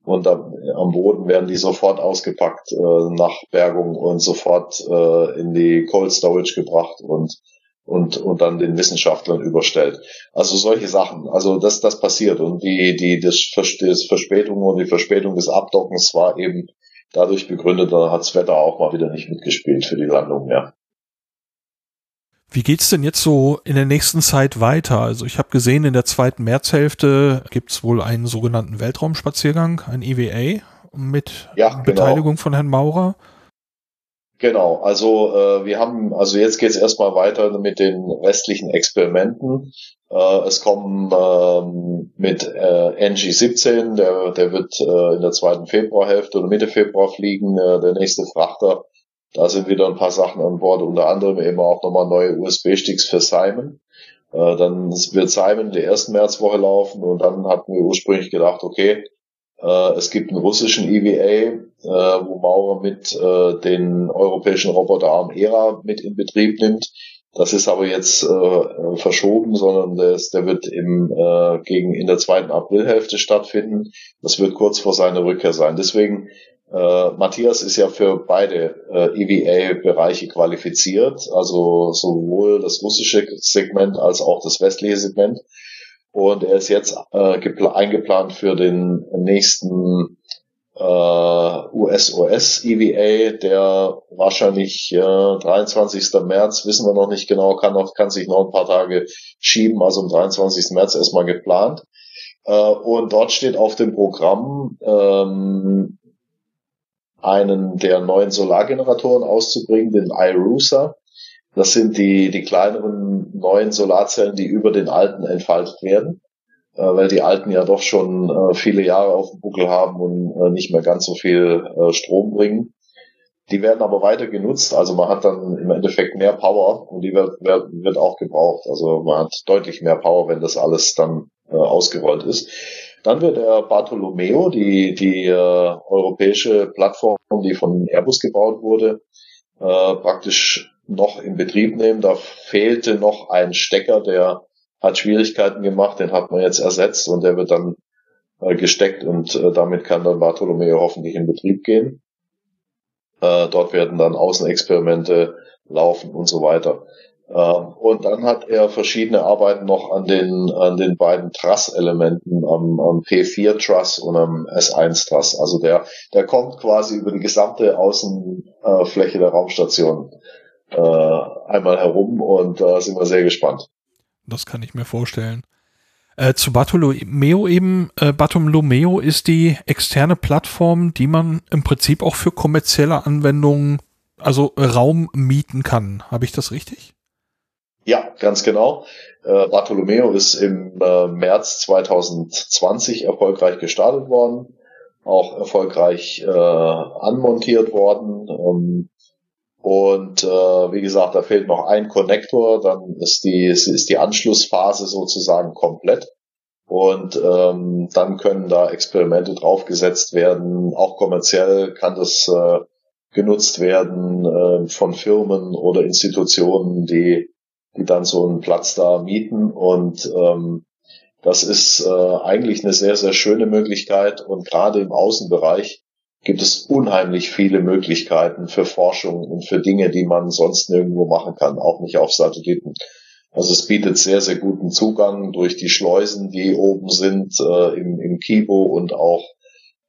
Und am Boden werden die sofort ausgepackt äh, nach Bergung und sofort äh, in die Cold Storage gebracht und und, und dann den Wissenschaftlern überstellt. Also solche Sachen. Also das, das passiert. Und die, die, das, das Verspätung und die Verspätung des Abdockens war eben dadurch begründet, da hat das Wetter auch mal wieder nicht mitgespielt für die Landung mehr. Wie geht's denn jetzt so in der nächsten Zeit weiter? Also ich habe gesehen, in der zweiten Märzhälfte gibt's wohl einen sogenannten Weltraumspaziergang, ein EVA mit ja, genau. Beteiligung von Herrn Maurer. Genau, also äh, wir haben, also jetzt geht's erstmal weiter mit den restlichen Experimenten. Äh, es kommen ähm, mit äh, NG17, der, der wird äh, in der zweiten Februarhälfte oder Mitte Februar fliegen, äh, der nächste Frachter. Da sind wieder ein paar Sachen an Bord, unter anderem eben auch nochmal neue USB-Sticks für Simon. Äh, dann wird Simon der ersten Märzwoche laufen und dann hatten wir ursprünglich gedacht, okay, äh, es gibt einen russischen EVA, äh, wo Maurer mit äh, den europäischen Roboterarm ERA mit in Betrieb nimmt. Das ist aber jetzt verschoben, sondern der, wird im, gegen in der zweiten Aprilhälfte stattfinden. Das wird kurz vor seiner Rückkehr sein. Deswegen Matthias ist ja für beide EVA-Bereiche qualifiziert, also sowohl das russische Segment als auch das westliche Segment. Und er ist jetzt äh, eingeplant für den nächsten äh, US-OS EVA, der wahrscheinlich äh, 23. März, wissen wir noch nicht genau, kann, noch, kann sich noch ein paar Tage schieben, also am 23. März erstmal geplant. Äh, und dort steht auf dem Programm, ähm, einen der neuen Solargeneratoren auszubringen, den iRusa. Das sind die, die kleineren neuen Solarzellen, die über den alten entfaltet werden, äh, weil die alten ja doch schon äh, viele Jahre auf dem Buckel haben und äh, nicht mehr ganz so viel äh, Strom bringen. Die werden aber weiter genutzt, also man hat dann im Endeffekt mehr Power und die wird, wird, wird auch gebraucht. Also man hat deutlich mehr Power, wenn das alles dann äh, ausgerollt ist. Dann wird der Bartolomeo, die, die äh, europäische Plattform, die von Airbus gebaut wurde, äh, praktisch noch in Betrieb nehmen. Da fehlte noch ein Stecker, der hat Schwierigkeiten gemacht, den hat man jetzt ersetzt und der wird dann äh, gesteckt und äh, damit kann dann Bartolomeo hoffentlich in Betrieb gehen. Äh, dort werden dann Außenexperimente laufen und so weiter. Ähm, und dann hat er verschiedene Arbeiten noch an den, an den beiden Truss-Elementen, am, am P4-Truss und am S1-Truss. Also der, der kommt quasi über die gesamte Außenfläche der Raumstation äh, einmal herum und da äh, sind wir sehr gespannt. Das kann ich mir vorstellen. Äh, zu Bartolomeo eben, äh, Bartolomeo ist die externe Plattform, die man im Prinzip auch für kommerzielle Anwendungen, also Raum mieten kann. Habe ich das richtig? Ja, ganz genau. Äh, Bartolomeo ist im äh, März 2020 erfolgreich gestartet worden, auch erfolgreich äh, anmontiert worden. Ähm, und äh, wie gesagt, da fehlt noch ein Connector, dann ist die, ist die Anschlussphase sozusagen komplett. Und ähm, dann können da Experimente draufgesetzt werden. Auch kommerziell kann das äh, genutzt werden äh, von Firmen oder Institutionen, die die dann so einen Platz da mieten und ähm, das ist äh, eigentlich eine sehr, sehr schöne Möglichkeit und gerade im Außenbereich gibt es unheimlich viele Möglichkeiten für Forschung und für Dinge, die man sonst nirgendwo machen kann, auch nicht auf Satelliten. Also es bietet sehr, sehr guten Zugang durch die Schleusen, die oben sind äh, im, im Kibo und auch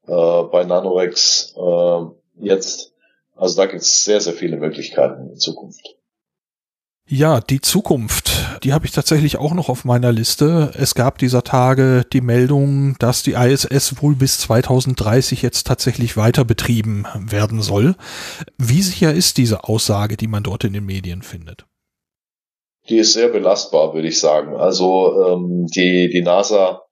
äh, bei Nanorex äh, jetzt. Also da gibt es sehr, sehr viele Möglichkeiten in Zukunft. Ja, die Zukunft, die habe ich tatsächlich auch noch auf meiner Liste. Es gab dieser Tage die Meldung, dass die ISS wohl bis 2030 jetzt tatsächlich weiter betrieben werden soll. Wie sicher ist diese Aussage, die man dort in den Medien findet? Die ist sehr belastbar, würde ich sagen. Also ähm, die, die NASA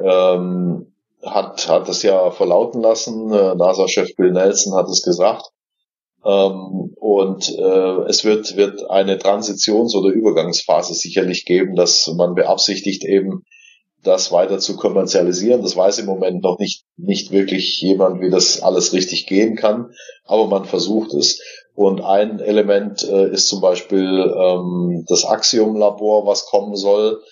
ähm, hat, hat es ja verlauten lassen. Äh, NASA-Chef Bill Nelson hat es gesagt. Ähm, und äh, es wird, wird eine Transitions- oder Übergangsphase sicherlich geben, dass man beabsichtigt eben, das weiter zu kommerzialisieren. Das weiß im Moment noch nicht, nicht wirklich jemand, wie das alles richtig gehen kann, aber man versucht es. Und ein Element äh, ist zum Beispiel ähm, das Axiom-Labor, was kommen soll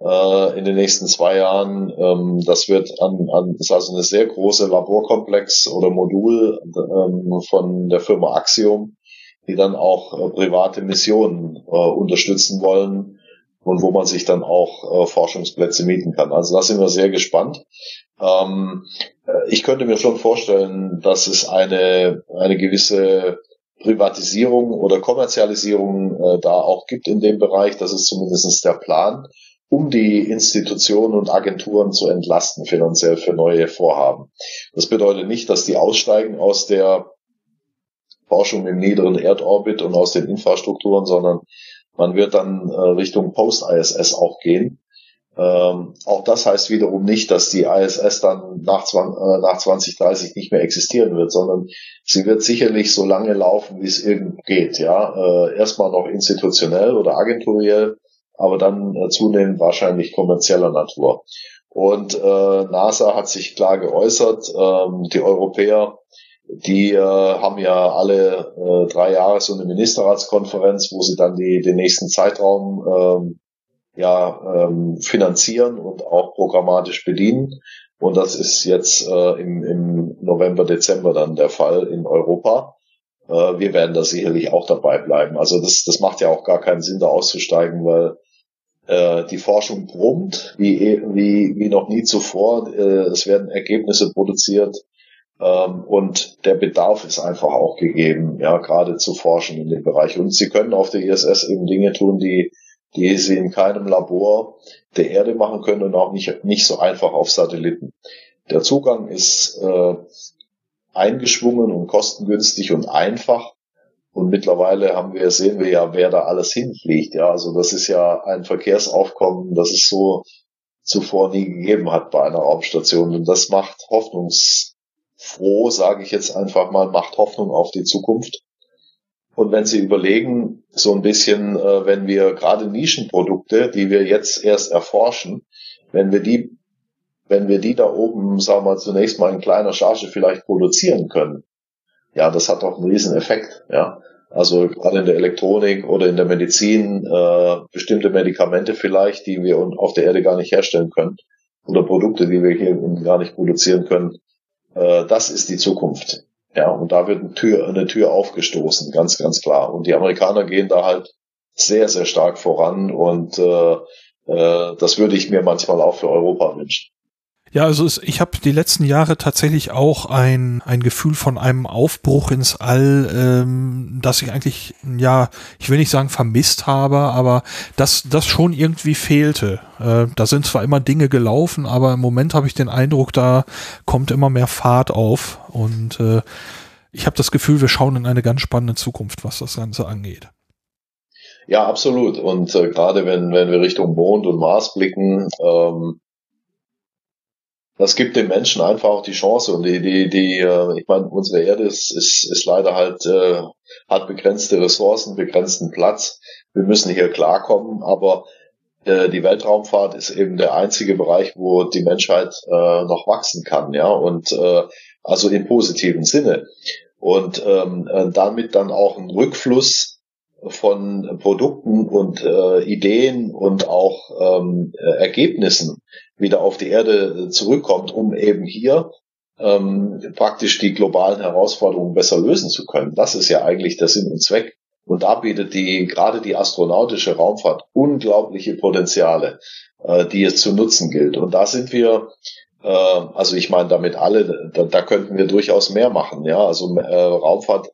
äh, in den nächsten zwei Jahren. Ähm, das wird an, an ist also eine sehr große Laborkomplex oder Modul ähm, von der Firma Axiom, die dann auch äh, private Missionen äh, unterstützen wollen und wo man sich dann auch äh, Forschungsplätze mieten kann. Also da sind wir sehr gespannt. Ähm, äh, ich könnte mir schon vorstellen, dass es eine, eine gewisse Privatisierung oder Kommerzialisierung äh, da auch gibt in dem Bereich. Das ist zumindest der Plan um die Institutionen und Agenturen zu entlasten finanziell für neue Vorhaben. Das bedeutet nicht, dass die aussteigen aus der Forschung im niederen Erdorbit und aus den Infrastrukturen, sondern man wird dann äh, Richtung Post-ISS auch gehen. Ähm, auch das heißt wiederum nicht, dass die ISS dann nach, äh, nach 2030 nicht mehr existieren wird, sondern sie wird sicherlich so lange laufen, wie es irgend geht. Ja, äh, erstmal noch institutionell oder agenturell aber dann äh, zunehmend wahrscheinlich kommerzieller Natur. Und äh, NASA hat sich klar geäußert. Ähm, die Europäer, die äh, haben ja alle äh, drei Jahre so eine Ministerratskonferenz, wo sie dann die, den nächsten Zeitraum ähm, ja, ähm, finanzieren und auch programmatisch bedienen. Und das ist jetzt äh, im, im November, Dezember dann der Fall in Europa. Äh, wir werden da sicherlich auch dabei bleiben. Also das, das macht ja auch gar keinen Sinn, da auszusteigen, weil die Forschung brummt wie, wie, wie noch nie zuvor. Äh, es werden Ergebnisse produziert ähm, und der Bedarf ist einfach auch gegeben, ja, gerade zu forschen in dem Bereich. Und sie können auf der ISS eben Dinge tun, die, die sie in keinem Labor der Erde machen können und auch nicht, nicht so einfach auf Satelliten. Der Zugang ist äh, eingeschwungen und kostengünstig und einfach. Und mittlerweile haben wir, sehen wir ja, wer da alles hinfliegt. Ja, also das ist ja ein Verkehrsaufkommen, das es so zuvor nie gegeben hat bei einer Raumstation. Und das macht hoffnungsfroh, sage ich jetzt einfach mal, macht Hoffnung auf die Zukunft. Und wenn Sie überlegen, so ein bisschen, äh, wenn wir gerade Nischenprodukte, die wir jetzt erst erforschen, wenn wir die, wenn wir die da oben, sagen wir mal, zunächst mal in kleiner Charge vielleicht produzieren können, ja, das hat auch einen riesen Effekt, ja. Also gerade in der Elektronik oder in der Medizin äh, bestimmte Medikamente vielleicht, die wir auf der Erde gar nicht herstellen können oder Produkte, die wir hier gar nicht produzieren können. Äh, das ist die Zukunft. Ja, und da wird eine Tür, eine Tür aufgestoßen, ganz, ganz klar. Und die Amerikaner gehen da halt sehr, sehr stark voran und äh, äh, das würde ich mir manchmal auch für Europa wünschen. Ja, also es, ich habe die letzten Jahre tatsächlich auch ein, ein Gefühl von einem Aufbruch ins All, ähm, das ich eigentlich, ja, ich will nicht sagen vermisst habe, aber das, das schon irgendwie fehlte. Äh, da sind zwar immer Dinge gelaufen, aber im Moment habe ich den Eindruck, da kommt immer mehr Fahrt auf und äh, ich habe das Gefühl, wir schauen in eine ganz spannende Zukunft, was das Ganze angeht. Ja, absolut. Und äh, gerade wenn, wenn wir Richtung Mond und Mars blicken, ähm, das gibt den Menschen einfach auch die Chance und die, die, die, äh, ich meine, unsere Erde ist, ist, ist leider halt, äh, hat begrenzte Ressourcen, begrenzten Platz. Wir müssen hier klarkommen, aber äh, die Weltraumfahrt ist eben der einzige Bereich, wo die Menschheit äh, noch wachsen kann, ja, und äh, also im positiven Sinne. Und ähm, äh, damit dann auch ein Rückfluss von Produkten und äh, Ideen und auch ähm, Ergebnissen wieder auf die Erde äh, zurückkommt, um eben hier ähm, praktisch die globalen Herausforderungen besser lösen zu können. Das ist ja eigentlich der Sinn und Zweck. Und da bietet die gerade die astronautische Raumfahrt unglaubliche Potenziale, äh, die es zu nutzen gilt. Und da sind wir, äh, also ich meine damit alle, da, da könnten wir durchaus mehr machen. Ja, also äh, Raumfahrt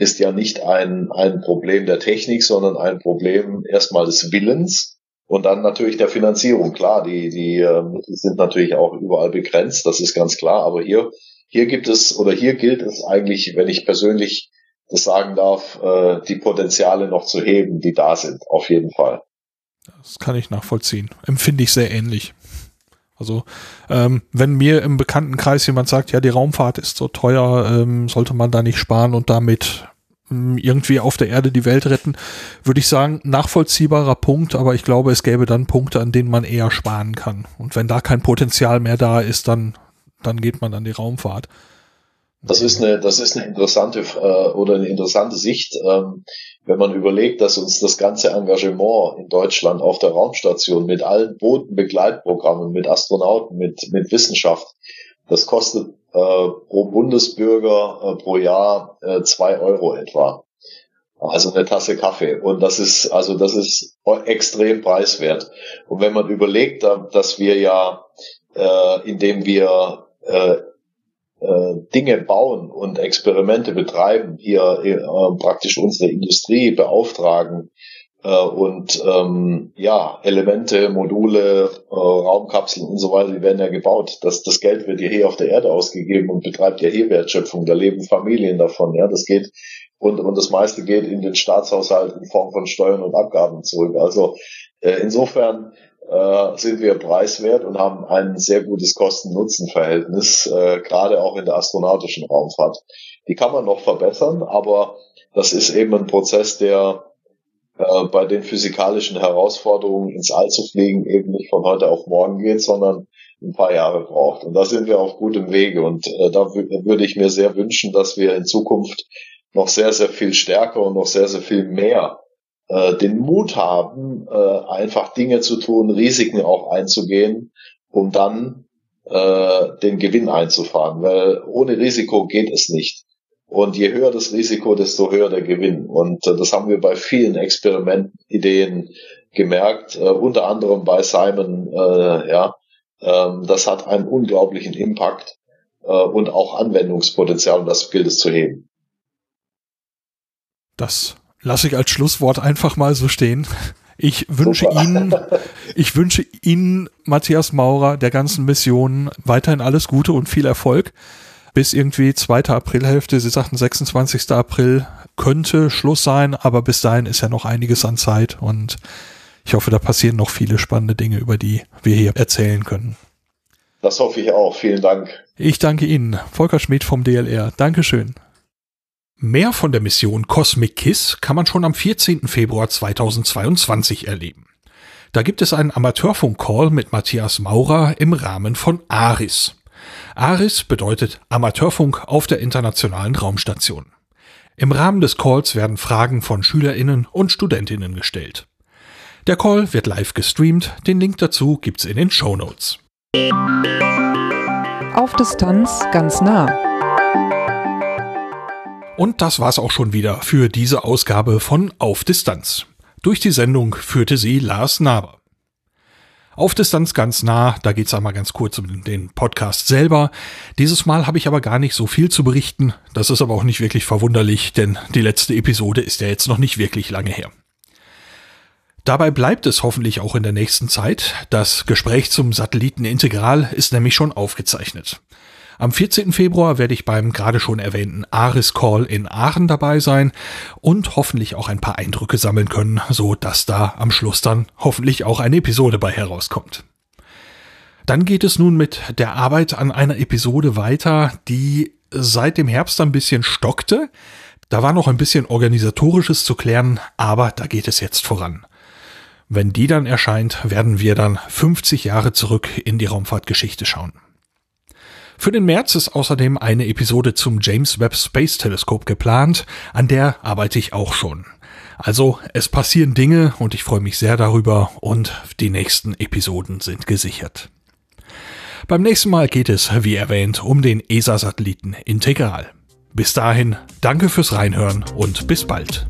ist ja nicht ein, ein Problem der Technik, sondern ein Problem erstmal des Willens und dann natürlich der Finanzierung. Klar, die, die Mittel sind natürlich auch überall begrenzt, das ist ganz klar, aber hier, hier gibt es oder hier gilt es eigentlich, wenn ich persönlich das sagen darf, äh, die Potenziale noch zu heben, die da sind, auf jeden Fall. Das kann ich nachvollziehen. Empfinde ich sehr ähnlich. Also ähm, wenn mir im Bekanntenkreis jemand sagt, ja, die Raumfahrt ist so teuer, ähm, sollte man da nicht sparen und damit ähm, irgendwie auf der Erde die Welt retten, würde ich sagen, nachvollziehbarer Punkt, aber ich glaube, es gäbe dann Punkte, an denen man eher sparen kann. Und wenn da kein Potenzial mehr da ist, dann, dann geht man an die Raumfahrt. Das ist eine, das ist eine interessante äh, oder eine interessante Sicht, ähm, wenn man überlegt, dass uns das ganze Engagement in Deutschland auf der Raumstation mit allen Bodenbegleitprogrammen, mit Astronauten, mit mit Wissenschaft, das kostet äh, pro Bundesbürger äh, pro Jahr äh, zwei Euro etwa. Also eine Tasse Kaffee. Und das ist, also das ist extrem preiswert. Und wenn man überlegt, dass wir ja, äh, indem wir äh, äh, Dinge bauen und Experimente betreiben, hier äh, praktisch unsere Industrie beauftragen äh, und ähm, ja, Elemente, Module, äh, Raumkapseln und so weiter, die werden ja gebaut. Das, das Geld wird ja hier auf der Erde ausgegeben und betreibt ja hier Wertschöpfung. Da leben Familien davon. Ja, das geht und, und das meiste geht in den Staatshaushalt in Form von Steuern und Abgaben zurück. Also äh, insofern äh, sind wir preiswert und haben ein sehr gutes Kosten-Nutzen-Verhältnis, äh, gerade auch in der astronautischen Raumfahrt. Die kann man noch verbessern, aber das ist eben ein Prozess, der äh, bei den physikalischen Herausforderungen ins All zu fliegen eben nicht von heute auf morgen geht, sondern ein paar Jahre braucht. Und da sind wir auf gutem Wege. Und äh, da würde ich mir sehr wünschen, dass wir in Zukunft noch sehr, sehr viel stärker und noch sehr, sehr viel mehr äh, den Mut haben, äh, einfach Dinge zu tun, Risiken auch einzugehen, um dann äh, den Gewinn einzufahren. Weil ohne Risiko geht es nicht. Und je höher das Risiko, desto höher der Gewinn. Und äh, das haben wir bei vielen Experimentideen gemerkt, äh, unter anderem bei Simon, äh, ja, ähm, das hat einen unglaublichen Impact äh, und auch Anwendungspotenzial und das gilt es zu heben. Das lasse ich als Schlusswort einfach mal so stehen. Ich wünsche Super. Ihnen, ich wünsche Ihnen, Matthias Maurer, der ganzen Mission weiterhin alles Gute und viel Erfolg. Bis irgendwie zweite Aprilhälfte, Sie sagten 26. April könnte Schluss sein, aber bis dahin ist ja noch einiges an Zeit und ich hoffe, da passieren noch viele spannende Dinge, über die wir hier erzählen können. Das hoffe ich auch. Vielen Dank. Ich danke Ihnen. Volker Schmidt vom DLR. Dankeschön. Mehr von der Mission Cosmic Kiss kann man schon am 14. Februar 2022 erleben. Da gibt es einen Amateurfunk-Call mit Matthias Maurer im Rahmen von ARIS. ARIS bedeutet Amateurfunk auf der Internationalen Raumstation. Im Rahmen des Calls werden Fragen von Schülerinnen und Studentinnen gestellt. Der Call wird live gestreamt, den Link dazu gibt's in den Show Notes. Auf Distanz ganz nah. Und das war's auch schon wieder für diese Ausgabe von Auf Distanz. Durch die Sendung führte sie Lars Naber. Auf Distanz ganz nah, da geht's einmal ganz kurz um den Podcast selber. Dieses Mal habe ich aber gar nicht so viel zu berichten. Das ist aber auch nicht wirklich verwunderlich, denn die letzte Episode ist ja jetzt noch nicht wirklich lange her. Dabei bleibt es hoffentlich auch in der nächsten Zeit. Das Gespräch zum Satellitenintegral ist nämlich schon aufgezeichnet. Am 14. Februar werde ich beim gerade schon erwähnten Aris Call in Aachen dabei sein und hoffentlich auch ein paar Eindrücke sammeln können, so dass da am Schluss dann hoffentlich auch eine Episode bei herauskommt. Dann geht es nun mit der Arbeit an einer Episode weiter, die seit dem Herbst ein bisschen stockte. Da war noch ein bisschen organisatorisches zu klären, aber da geht es jetzt voran. Wenn die dann erscheint, werden wir dann 50 Jahre zurück in die Raumfahrtgeschichte schauen. Für den März ist außerdem eine Episode zum James Webb Space Telescope geplant, an der arbeite ich auch schon. Also es passieren Dinge und ich freue mich sehr darüber und die nächsten Episoden sind gesichert. Beim nächsten Mal geht es, wie erwähnt, um den ESA-Satelliten Integral. Bis dahin, danke fürs Reinhören und bis bald.